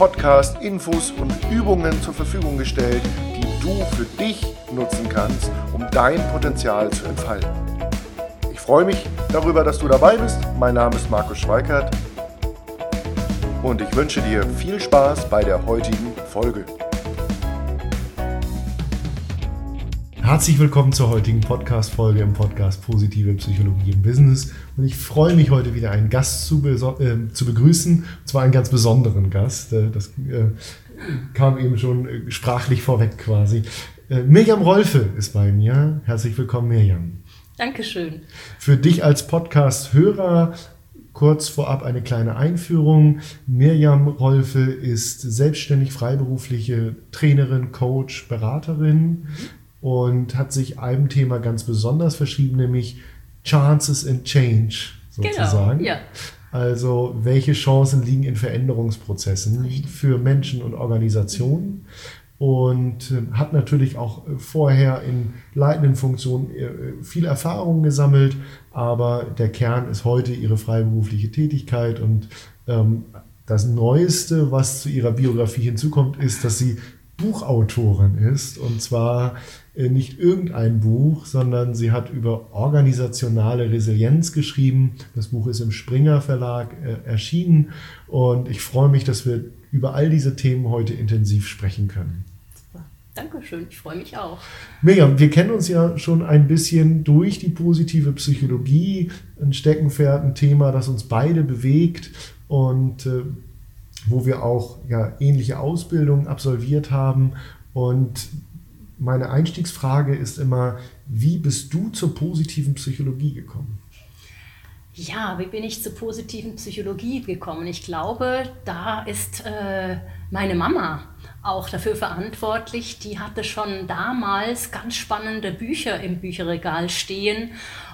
Podcast Infos und Übungen zur Verfügung gestellt, die du für dich nutzen kannst, um dein Potenzial zu entfalten. Ich freue mich darüber, dass du dabei bist. Mein Name ist Markus Schweikert und ich wünsche dir viel Spaß bei der heutigen Folge. Herzlich willkommen zur heutigen Podcast-Folge im Podcast Positive Psychologie im Business. Und ich freue mich heute wieder einen Gast zu, äh, zu begrüßen, und zwar einen ganz besonderen Gast. Äh, das äh, kam eben schon äh, sprachlich vorweg quasi. Äh, Mirjam Rolfe ist bei mir. Herzlich willkommen, Mirjam. Dankeschön. Für dich als Podcast-Hörer kurz vorab eine kleine Einführung. Mirjam Rolfe ist selbstständig freiberufliche Trainerin, Coach, Beraterin. Und hat sich einem Thema ganz besonders verschrieben, nämlich Chances in Change sozusagen. Genau, ja. Also welche Chancen liegen in Veränderungsprozessen für Menschen und Organisationen und äh, hat natürlich auch vorher in leitenden Funktionen äh, viel Erfahrung gesammelt, aber der Kern ist heute ihre freiberufliche Tätigkeit und ähm, das Neueste, was zu ihrer Biografie hinzukommt, ist, dass sie Buchautorin ist und zwar äh, nicht irgendein Buch, sondern sie hat über organisationale Resilienz geschrieben. Das Buch ist im Springer Verlag äh, erschienen und ich freue mich, dass wir über all diese Themen heute intensiv sprechen können. Dankeschön, ich freue mich auch. Miriam, wir kennen uns ja schon ein bisschen durch die positive Psychologie, ein Steckenpferd, ein Thema, das uns beide bewegt und äh, wo wir auch ja, ähnliche Ausbildungen absolviert haben. Und meine Einstiegsfrage ist immer, wie bist du zur positiven Psychologie gekommen? Ja, wie bin ich zur positiven Psychologie gekommen? Ich glaube, da ist äh, meine Mama auch dafür verantwortlich. Die hatte schon damals ganz spannende Bücher im Bücherregal stehen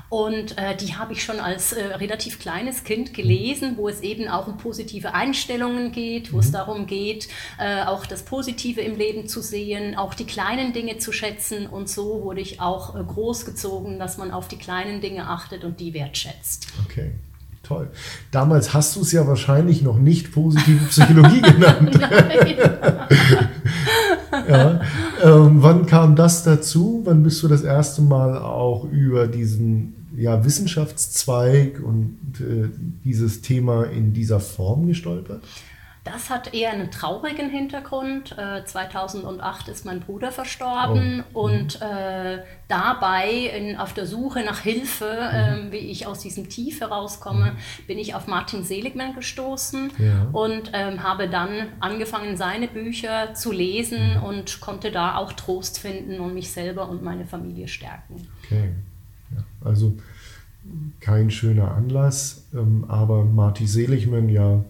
und äh, die habe ich schon als äh, relativ kleines Kind gelesen, wo es eben auch um positive Einstellungen geht, wo mhm. es darum geht, äh, auch das Positive im Leben zu sehen, auch die kleinen Dinge zu schätzen. Und so wurde ich auch äh, großgezogen, dass man auf die kleinen Dinge achtet und die wertschätzt. Okay. Toll. Damals hast du es ja wahrscheinlich noch nicht positive Psychologie genannt. ja. Ähm, wann kam das dazu? Wann bist du das erste Mal auch über diesen ja, Wissenschaftszweig und äh, dieses Thema in dieser Form gestolpert? Das hat eher einen traurigen Hintergrund. Äh, 2008 ist mein Bruder verstorben oh. und mhm. äh, dabei in, auf der Suche nach Hilfe, äh, wie ich aus diesem Tief herauskomme, mhm. bin ich auf Martin Seligman gestoßen ja. und ähm, habe dann angefangen, seine Bücher zu lesen und konnte da auch Trost finden und mich selber und meine Familie stärken. Okay. Ja, also kein schöner Anlass, ähm, aber Marty Seligman, ja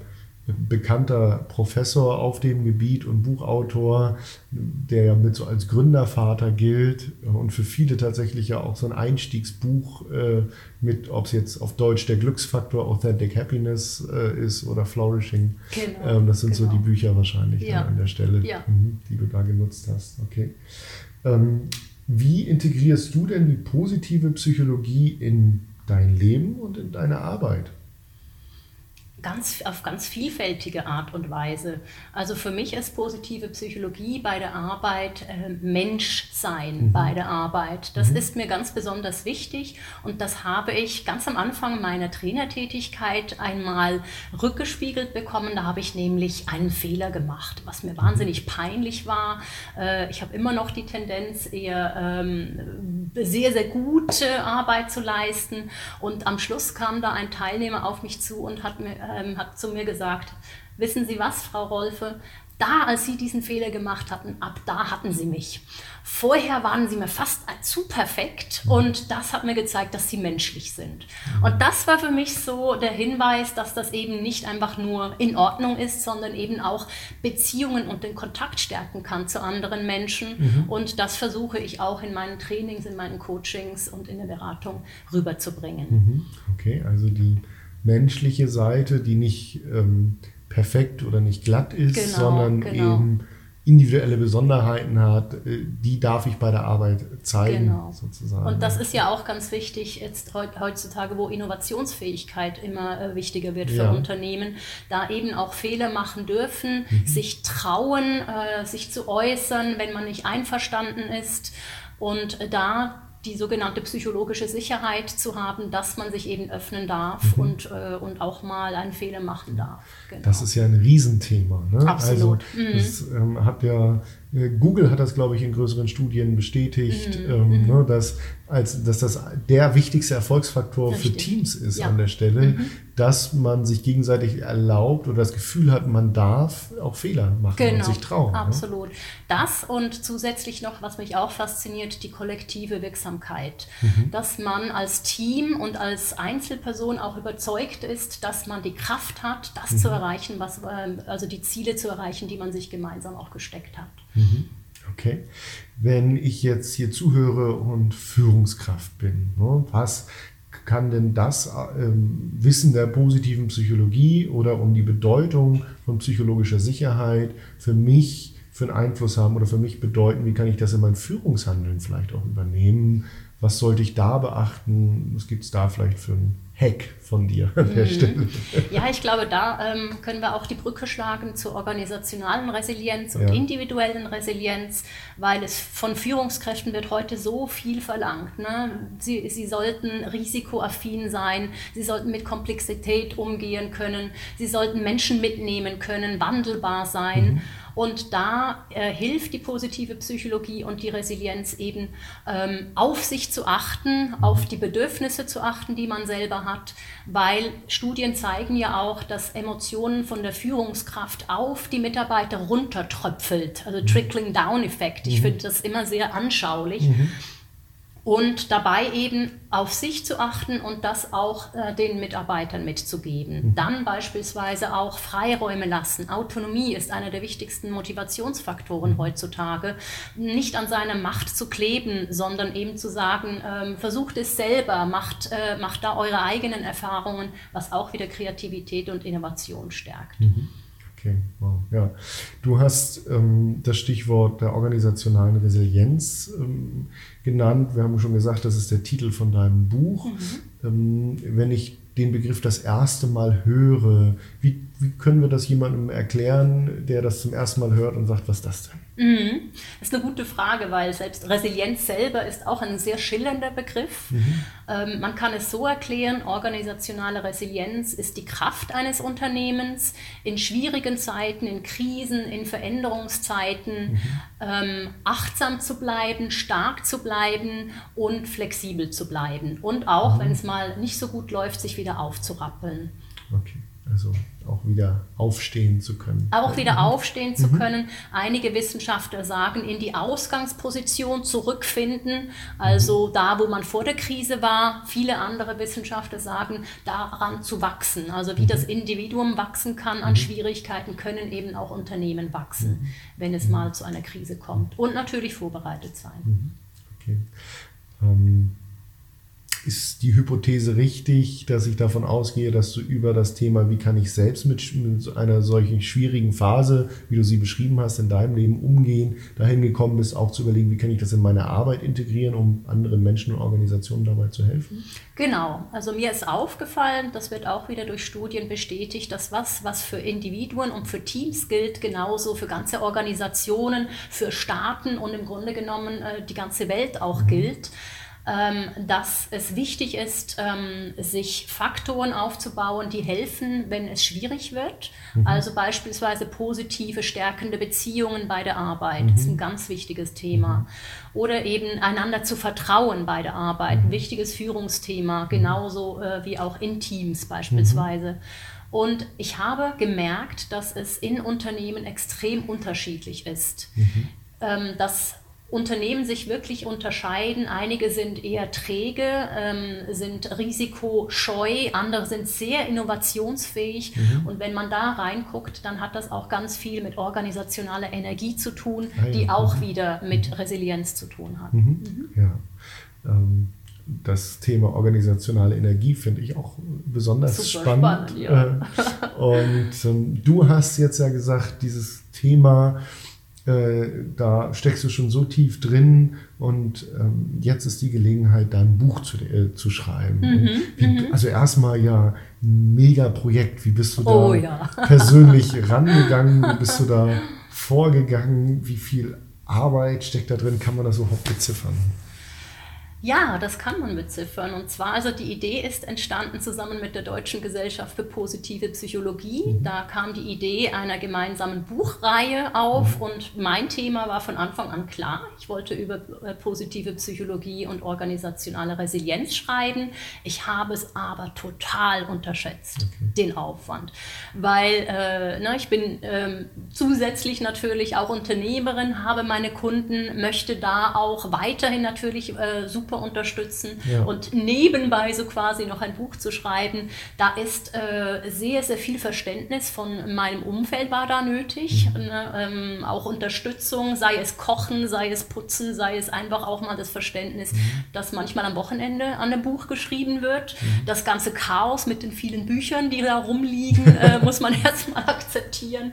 bekannter Professor auf dem Gebiet und Buchautor, der ja mit so als Gründervater gilt und für viele tatsächlich ja auch so ein Einstiegsbuch äh, mit, ob es jetzt auf Deutsch der Glücksfaktor Authentic Happiness äh, ist oder Flourishing. Genau, ähm, das sind genau. so die Bücher wahrscheinlich ja. an der Stelle, ja. Mhm, die du da genutzt hast. Okay. Ähm, wie integrierst du denn die positive Psychologie in dein Leben und in deine Arbeit? Ganz, auf ganz vielfältige Art und Weise. Also für mich ist positive Psychologie bei der Arbeit äh, Menschsein mhm. bei der Arbeit. Das mhm. ist mir ganz besonders wichtig und das habe ich ganz am Anfang meiner Trainertätigkeit einmal rückgespiegelt bekommen. Da habe ich nämlich einen Fehler gemacht, was mir mhm. wahnsinnig peinlich war. Äh, ich habe immer noch die Tendenz, eher ähm, sehr, sehr gute Arbeit zu leisten und am Schluss kam da ein Teilnehmer auf mich zu und hat mir ähm, hat zu mir gesagt, wissen Sie was, Frau Rolfe, da, als sie diesen Fehler gemacht hatten, ab da hatten sie mich. Vorher waren sie mir fast zu perfekt und das hat mir gezeigt, dass sie menschlich sind. Und das war für mich so der Hinweis, dass das eben nicht einfach nur in Ordnung ist, sondern eben auch Beziehungen und den Kontakt stärken kann zu anderen Menschen. Mhm. Und das versuche ich auch in meinen Trainings, in meinen Coachings und in der Beratung rüberzubringen. Mhm. Okay, also die menschliche Seite, die nicht ähm, perfekt oder nicht glatt ist, genau, sondern genau. eben individuelle Besonderheiten hat, äh, die darf ich bei der Arbeit zeigen, genau. sozusagen. Und das ist ja auch ganz wichtig jetzt heutzutage, wo Innovationsfähigkeit immer äh, wichtiger wird für ja. Unternehmen, da eben auch Fehler machen dürfen, mhm. sich trauen, äh, sich zu äußern, wenn man nicht einverstanden ist und da die sogenannte psychologische Sicherheit zu haben, dass man sich eben öffnen darf mhm. und, äh, und auch mal einen Fehler machen darf. Genau. Das ist ja ein Riesenthema. Ne? Absolut. Also, mhm. Das ähm, hat ja Google hat das, glaube ich, in größeren Studien bestätigt, mhm. ähm, mhm. ne, dass, als, dass das der wichtigste Erfolgsfaktor Richtig. für Teams ist ja. an der Stelle, mhm. dass man sich gegenseitig erlaubt oder das Gefühl hat, man darf auch Fehler machen genau. und sich trauen. Ne? Absolut. Ne? Das und zusätzlich noch, was mich auch fasziniert, die kollektive Wirksamkeit. Mhm. Dass man als Team und als Einzelperson auch überzeugt ist, dass man die Kraft hat, das zu mhm. erreichen, was, ähm, also die Ziele zu erreichen, die man sich gemeinsam auch gesteckt hat. Mhm. Okay. Wenn ich jetzt hier zuhöre und Führungskraft bin, ne, was kann denn das ähm, Wissen der positiven Psychologie oder um die Bedeutung von psychologischer Sicherheit für mich für einen Einfluss haben oder für mich bedeuten? Wie kann ich das in mein Führungshandeln vielleicht auch übernehmen? Was sollte ich da beachten? Was gibt es da vielleicht für ein Hack von dir an der mhm. Stelle. Ja, ich glaube, da ähm, können wir auch die Brücke schlagen zur organisationalen Resilienz und ja. individuellen Resilienz, weil es von Führungskräften wird heute so viel verlangt. Ne? Sie, sie sollten risikoaffin sein, sie sollten mit Komplexität umgehen können, sie sollten Menschen mitnehmen können, wandelbar sein. Mhm. Und da äh, hilft die positive Psychologie und die Resilienz eben ähm, auf sich zu achten, auf die Bedürfnisse zu achten, die man selber hat, weil Studien zeigen ja auch, dass Emotionen von der Führungskraft auf die Mitarbeiter runtertröpfelt, also Trickling-Down-Effekt. Ich mhm. finde das immer sehr anschaulich. Mhm und dabei eben auf sich zu achten und das auch äh, den Mitarbeitern mitzugeben. Mhm. Dann beispielsweise auch Freiräume lassen. Autonomie ist einer der wichtigsten Motivationsfaktoren mhm. heutzutage. Nicht an seiner Macht zu kleben, sondern eben zu sagen, ähm, versucht es selber, macht, äh, macht da eure eigenen Erfahrungen, was auch wieder Kreativität und Innovation stärkt. Mhm. Okay, wow. Ja. Du hast ähm, das Stichwort der organisationalen Resilienz ähm, genannt. Wir haben schon gesagt, das ist der Titel von deinem Buch. Mhm. Ähm, wenn ich den Begriff das erste Mal höre, wie, wie können wir das jemandem erklären, der das zum ersten Mal hört und sagt, was ist das denn? Mhm. Das ist eine gute Frage, weil selbst Resilienz selber ist auch ein sehr schillernder Begriff. Mhm. Ähm, man kann es so erklären, organisationale Resilienz ist die Kraft eines Unternehmens in schwierigen Zeiten, in Krisen, in Veränderungszeiten, mhm. ähm, achtsam zu bleiben, stark zu bleiben und flexibel zu bleiben. Und auch, mhm. wenn es mal nicht so gut läuft, sich wieder aufzurappeln. Okay. Also auch wieder aufstehen zu können. Auch wieder mhm. aufstehen zu mhm. können. Einige Wissenschaftler sagen, in die Ausgangsposition zurückfinden, also mhm. da, wo man vor der Krise war. Viele andere Wissenschaftler sagen, daran zu wachsen. Also wie mhm. das Individuum wachsen kann an mhm. Schwierigkeiten, können eben auch Unternehmen wachsen, mhm. wenn es mal zu einer Krise kommt. Und natürlich vorbereitet sein. Okay. Ähm ist die Hypothese richtig, dass ich davon ausgehe, dass du über das Thema, wie kann ich selbst mit, mit, einer solchen schwierigen Phase, wie du sie beschrieben hast, in deinem Leben umgehen, dahin gekommen bist, auch zu überlegen, wie kann ich das in meine Arbeit integrieren, um anderen Menschen und Organisationen dabei zu helfen? Genau, also mir ist aufgefallen, das wird auch wieder durch Studien bestätigt, dass was, was für Individuen und für Teams gilt, genauso für ganze Organisationen, für Staaten und im Grunde genommen äh, die ganze Welt auch mhm. gilt. Ähm, dass es wichtig ist, ähm, sich Faktoren aufzubauen, die helfen, wenn es schwierig wird. Mhm. Also beispielsweise positive, stärkende Beziehungen bei der Arbeit. Mhm. Das ist ein mhm. ganz wichtiges Thema. Mhm. Oder eben einander zu vertrauen bei der Arbeit. Ein mhm. wichtiges Führungsthema, genauso äh, wie auch in Teams beispielsweise. Und ich habe gemerkt, dass es in Unternehmen extrem unterschiedlich ist. Mhm. Ähm, dass Unternehmen sich wirklich unterscheiden. Einige sind eher träge, ähm, sind risikoscheu, andere sind sehr innovationsfähig. Mhm. Und wenn man da reinguckt, dann hat das auch ganz viel mit organisationaler Energie zu tun, ah, ja. die auch mhm. wieder mit Resilienz zu tun hat. Mhm. mhm. Ja. Ähm das Thema organisationale Energie finde ich auch besonders Super spannend. spannend ja. Äh, und ähm, du hast jetzt ja gesagt, dieses Thema äh, da steckst du schon so tief drin und ähm, jetzt ist die Gelegenheit, da ein Buch zu, äh, zu schreiben. Mhm, wie, mhm. also erstmal ja, ein mega Projekt. Wie bist du da oh, ja. persönlich rangegangen? Wie bist du da vorgegangen? Wie viel Arbeit steckt da drin? Kann man das überhaupt beziffern? Ja, das kann man beziffern. Und zwar, also die Idee ist entstanden zusammen mit der Deutschen Gesellschaft für positive Psychologie. Mhm. Da kam die Idee einer gemeinsamen Buchreihe auf mhm. und mein Thema war von Anfang an klar. Ich wollte über äh, positive Psychologie und organisationale Resilienz schreiben. Ich habe es aber total unterschätzt, okay. den Aufwand. Weil äh, ne, ich bin äh, zusätzlich natürlich auch Unternehmerin, habe meine Kunden, möchte da auch weiterhin natürlich äh, super super unterstützen. Ja. Und nebenbei so quasi noch ein Buch zu schreiben, da ist äh, sehr, sehr viel Verständnis von meinem Umfeld war da nötig. Mhm. Ne? Ähm, auch Unterstützung, sei es Kochen, sei es Putzen, sei es einfach auch mal das Verständnis, mhm. dass manchmal am Wochenende an einem Buch geschrieben wird. Mhm. Das ganze Chaos mit den vielen Büchern, die da rumliegen, äh, muss man erstmal akzeptieren.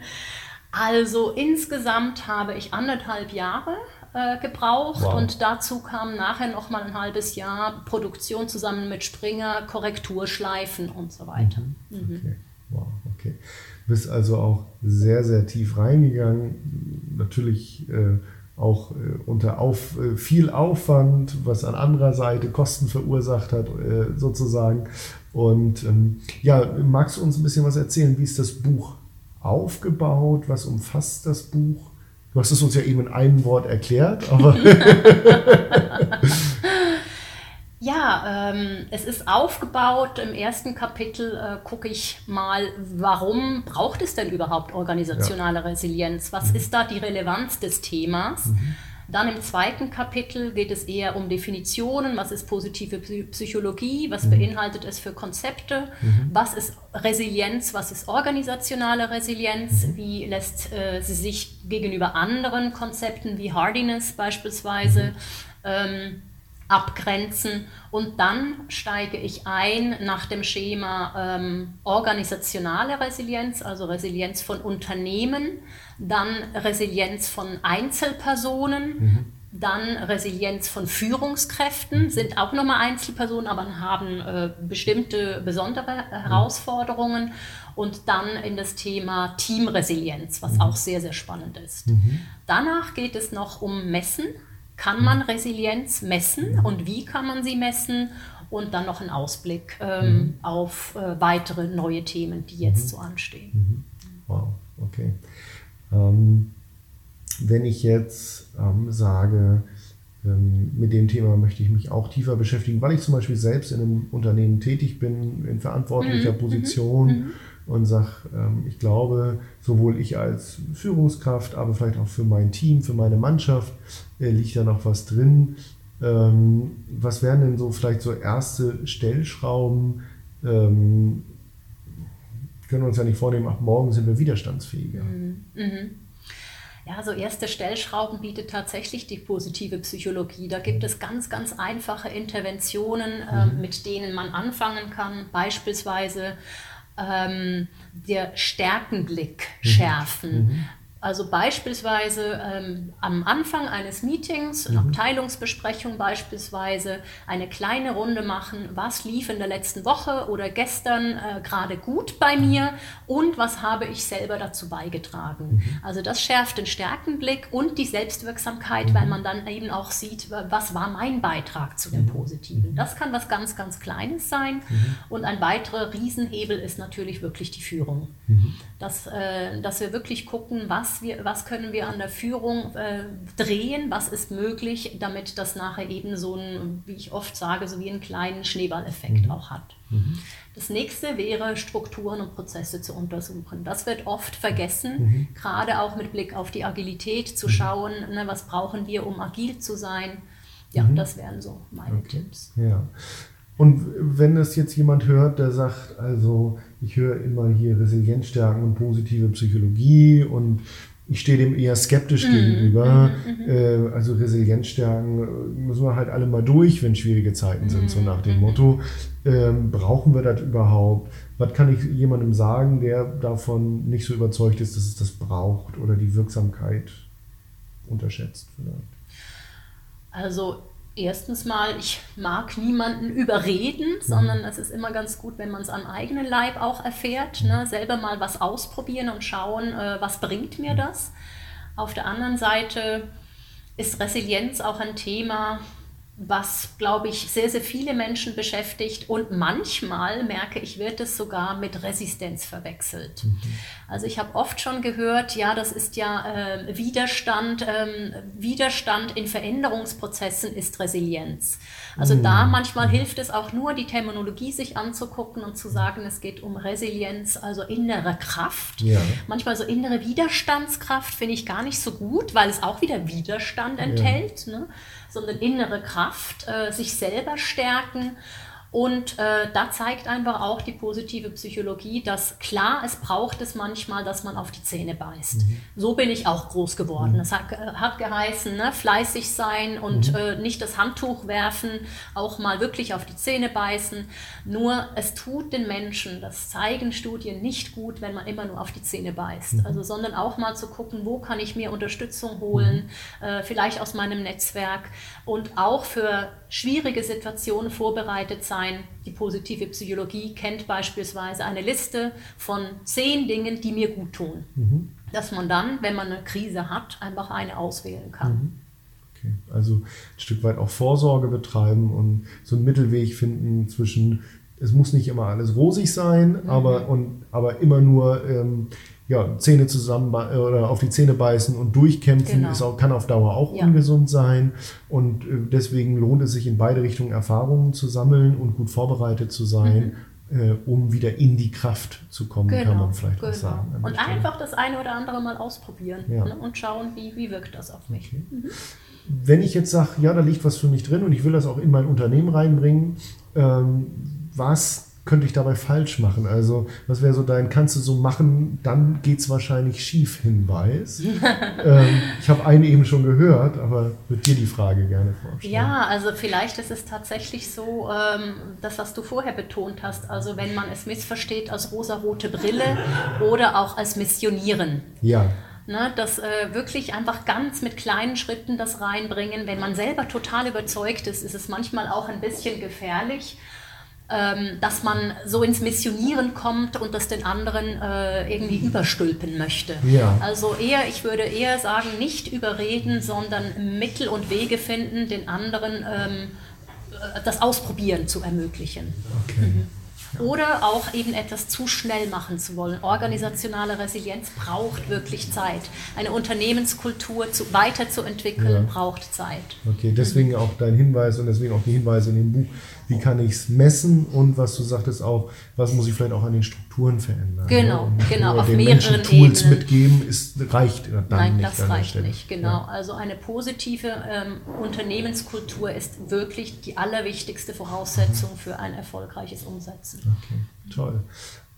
Also insgesamt habe ich anderthalb Jahre äh, gebraucht wow. und dazu kam nachher noch mal ein halbes Jahr Produktion zusammen mit Springer, Korrekturschleifen und so weiter. Mhm. Mhm. Okay. Wow, okay. Du bist also auch sehr, sehr tief reingegangen. Natürlich äh, auch äh, unter auf, äh, viel Aufwand, was an anderer Seite Kosten verursacht hat, äh, sozusagen. Und ähm, ja, magst du uns ein bisschen was erzählen? Wie ist das Buch aufgebaut? Was umfasst das Buch? Du hast es uns ja eben in einem Wort erklärt, aber. ja, ähm, es ist aufgebaut. Im ersten Kapitel äh, gucke ich mal, warum braucht es denn überhaupt organisationale ja. Resilienz? Was mhm. ist da die Relevanz des Themas? Mhm. Dann im zweiten Kapitel geht es eher um Definitionen, was ist positive Psychologie, was mhm. beinhaltet es für Konzepte, mhm. was ist Resilienz, was ist organisationale Resilienz, mhm. wie lässt äh, sie sich gegenüber anderen Konzepten wie Hardiness beispielsweise mhm. ähm, abgrenzen und dann steige ich ein nach dem Schema ähm, organisationale Resilienz, also Resilienz von Unternehmen, dann Resilienz von Einzelpersonen, mhm. dann Resilienz von Führungskräften, mhm. sind auch nochmal Einzelpersonen, aber haben äh, bestimmte besondere Herausforderungen und dann in das Thema Teamresilienz, was mhm. auch sehr, sehr spannend ist. Mhm. Danach geht es noch um Messen. Kann man Resilienz messen und wie kann man sie messen? Und dann noch ein Ausblick ähm, mhm. auf äh, weitere neue Themen, die jetzt mhm. so anstehen. Mhm. Wow, okay. Ähm, wenn ich jetzt ähm, sage, ähm, mit dem Thema möchte ich mich auch tiefer beschäftigen, weil ich zum Beispiel selbst in einem Unternehmen tätig bin, in verantwortlicher mhm. Position mhm. Und sage, ähm, ich glaube, sowohl ich als Führungskraft, aber vielleicht auch für mein Team, für meine Mannschaft, äh, liegt da noch was drin. Ähm, was wären denn so vielleicht so erste Stellschrauben? Ähm, können wir uns ja nicht vornehmen, ab morgen sind wir widerstandsfähiger. Mhm. Mhm. Ja, so erste Stellschrauben bietet tatsächlich die positive Psychologie. Da gibt es ganz, ganz einfache Interventionen, äh, mhm. mit denen man anfangen kann. Beispielsweise ähm, der Stärkenblick mhm. schärfen. Mhm. Also beispielsweise ähm, am Anfang eines Meetings, mhm. Abteilungsbesprechung beispielsweise, eine kleine Runde machen, was lief in der letzten Woche oder gestern äh, gerade gut bei mir und was habe ich selber dazu beigetragen. Mhm. Also das schärft den Stärkenblick und die Selbstwirksamkeit, mhm. weil man dann eben auch sieht, was war mein Beitrag zu dem mhm. Positiven. Das kann was ganz, ganz Kleines sein. Mhm. Und ein weiterer Riesenhebel ist natürlich wirklich die Führung. Mhm. Dass, äh, dass wir wirklich gucken, was was, wir, was können wir an der Führung äh, drehen, was ist möglich, damit das nachher eben so ein, wie ich oft sage, so wie einen kleinen Schneeballeffekt mhm. auch hat. Mhm. Das nächste wäre, Strukturen und Prozesse zu untersuchen. Das wird oft vergessen, mhm. gerade auch mit Blick auf die Agilität zu mhm. schauen, ne, was brauchen wir, um agil zu sein. Ja, mhm. das wären so meine okay. Tipps. Ja. Und wenn das jetzt jemand hört, der sagt, also ich höre immer hier Resilienzstärken und positive Psychologie und ich stehe dem eher skeptisch mhm. gegenüber. Mhm. Äh, also Resilienzstärken äh, müssen wir halt alle mal durch, wenn schwierige Zeiten sind, so nach dem mhm. Motto. Ähm, brauchen wir das überhaupt? Was kann ich jemandem sagen, der davon nicht so überzeugt ist, dass es das braucht oder die Wirksamkeit unterschätzt vielleicht? Also erstens mal, ich mag niemanden überreden, mhm. sondern es ist immer ganz gut, wenn man es am eigenen Leib auch erfährt, ne? selber mal was ausprobieren und schauen, äh, was bringt mir das. Auf der anderen Seite ist Resilienz auch ein Thema, was, glaube ich, sehr, sehr viele Menschen beschäftigt. Und manchmal merke ich, wird es sogar mit Resistenz verwechselt. Mhm. Also ich habe oft schon gehört, ja, das ist ja äh, Widerstand. Ähm, Widerstand in Veränderungsprozessen ist Resilienz. Also mhm. da manchmal hilft es auch nur, die Terminologie sich anzugucken und zu sagen, es geht um Resilienz, also innere Kraft. Ja. Manchmal so innere Widerstandskraft finde ich gar nicht so gut, weil es auch wieder Widerstand enthält. Ja. Ne? Sondern innere Kraft, äh, sich selber stärken und äh, da zeigt einfach auch die positive Psychologie, dass klar, es braucht es manchmal, dass man auf die Zähne beißt. Mhm. So bin ich auch groß geworden. Mhm. Das hat, äh, hat geheißen, ne, fleißig sein und mhm. äh, nicht das Handtuch werfen, auch mal wirklich auf die Zähne beißen. Nur es tut den Menschen, das zeigen Studien, nicht gut, wenn man immer nur auf die Zähne beißt. Mhm. Also, sondern auch mal zu gucken, wo kann ich mir Unterstützung holen, mhm. äh, vielleicht aus meinem Netzwerk und auch für schwierige Situationen vorbereitet sein. Die positive Psychologie kennt beispielsweise eine Liste von zehn Dingen, die mir gut tun. Mhm. Dass man dann, wenn man eine Krise hat, einfach eine auswählen kann. Mhm. Okay. Also ein Stück weit auch Vorsorge betreiben und so einen Mittelweg finden zwischen, es muss nicht immer alles rosig sein, mhm. aber, und, aber immer nur ähm, ja, Zähne zusammen äh, oder auf die Zähne beißen und durchkämpfen genau. ist auch, kann auf Dauer auch ja. ungesund sein. Und äh, deswegen lohnt es sich in beide Richtungen Erfahrungen zu sammeln und gut vorbereitet zu sein. Mhm. Äh, um wieder in die Kraft zu kommen, genau. kann man vielleicht genau. auch sagen. Und einfach das eine oder andere mal ausprobieren ja. ne? und schauen, wie, wie wirkt das auf mich. Okay. Mhm. Wenn ich jetzt sage, ja, da liegt was für mich drin und ich will das auch in mein Unternehmen reinbringen, ähm, was könnte ich dabei falsch machen? Also, was wäre so dein, kannst du so machen, dann geht es wahrscheinlich schief Hinweis? ähm, ich habe einen eben schon gehört, aber würde dir die Frage gerne vorstellen. Ja, also vielleicht ist es tatsächlich so, ähm, das, was du vorher betont hast, also wenn man es missversteht als rosarote Brille oder auch als Missionieren. Ja. Ne, das äh, wirklich einfach ganz mit kleinen Schritten das reinbringen. Wenn man selber total überzeugt ist, ist es manchmal auch ein bisschen gefährlich ähm, dass man so ins Missionieren kommt und das den anderen äh, irgendwie überstülpen möchte. Ja. Also eher, ich würde eher sagen, nicht überreden, sondern Mittel und Wege finden, den anderen ähm, äh, das Ausprobieren zu ermöglichen. Okay. Mhm. Oder auch eben etwas zu schnell machen zu wollen. Organisationale Resilienz braucht wirklich Zeit. Eine Unternehmenskultur zu, weiterzuentwickeln ja. braucht Zeit. Okay, deswegen mhm. auch dein Hinweis und deswegen auch die Hinweise in dem Buch wie kann ich es messen und was du sagtest auch, was muss ich vielleicht auch an den Strukturen verändern. Genau, ja? genau, auf den mehreren Menschen Tools Ebenen. mitgeben, ist, reicht dann Nein, nicht. Nein, das reicht nicht, genau. Ja. Also eine positive ähm, Unternehmenskultur ist wirklich die allerwichtigste Voraussetzung mhm. für ein erfolgreiches Umsetzen. Okay, toll.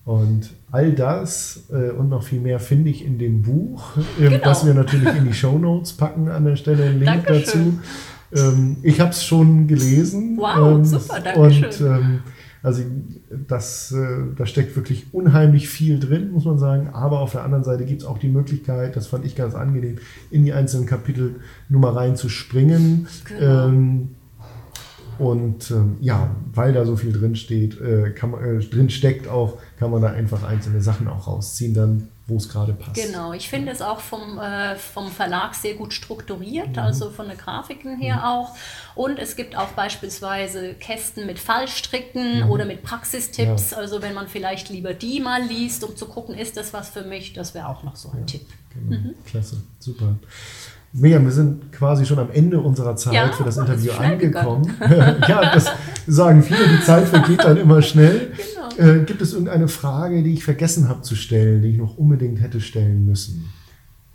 Und all das äh, und noch viel mehr finde ich in dem Buch, äh, genau. das wir natürlich in die Show Notes packen an der Stelle, einen Link Dankeschön. dazu. Ähm, ich habe es schon gelesen. Wow, ähm, super, danke schön. Und ähm, also das, äh, da steckt wirklich unheimlich viel drin, muss man sagen. Aber auf der anderen Seite gibt es auch die Möglichkeit, das fand ich ganz angenehm, in die einzelnen Kapitel nur mal reinzuspringen. Genau. Ähm, und ähm, ja, weil da so viel drin steht, äh, kann man, äh, drin steckt auch, kann man da einfach einzelne Sachen auch rausziehen. Dann wo es gerade passt. Genau, ich finde es auch vom, äh, vom Verlag sehr gut strukturiert, mhm. also von den Grafiken her mhm. auch. Und es gibt auch beispielsweise Kästen mit Fallstricken mhm. oder mit Praxistipps. Ja. Also wenn man vielleicht lieber die mal liest, um zu gucken, ist das was für mich, das wäre auch noch so ein ja. Tipp. Genau. Mhm. Klasse, super. Miriam, wir sind quasi schon am Ende unserer Zeit ja, für das Interview angekommen. ja, das sagen viele, die Zeit vergeht dann immer schnell. Genau. Äh, gibt es irgendeine Frage, die ich vergessen habe zu stellen, die ich noch unbedingt hätte stellen müssen?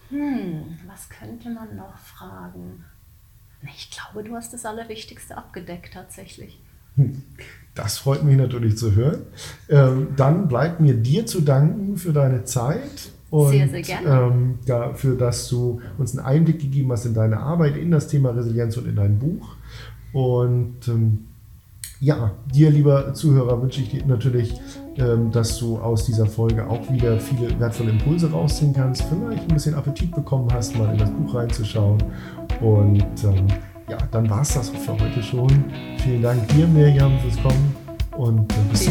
Hm, was könnte man noch fragen? Ich glaube, du hast das Allerwichtigste abgedeckt tatsächlich. Hm, das freut mich natürlich zu hören. Ähm, dann bleibt mir dir zu danken für deine Zeit und sehr, sehr gerne. Ähm, dafür, dass du uns einen Einblick gegeben hast in deine Arbeit, in das Thema Resilienz und in dein Buch. Und ähm, ja, dir, lieber Zuhörer, wünsche ich dir natürlich, ähm, dass du aus dieser Folge auch wieder viele wertvolle Impulse rausziehen kannst, vielleicht ein bisschen Appetit bekommen hast, mal in das Buch reinzuschauen. Und ähm, ja, dann war es das für heute schon. Vielen Dank dir, Mirjam, fürs Kommen und äh, bis.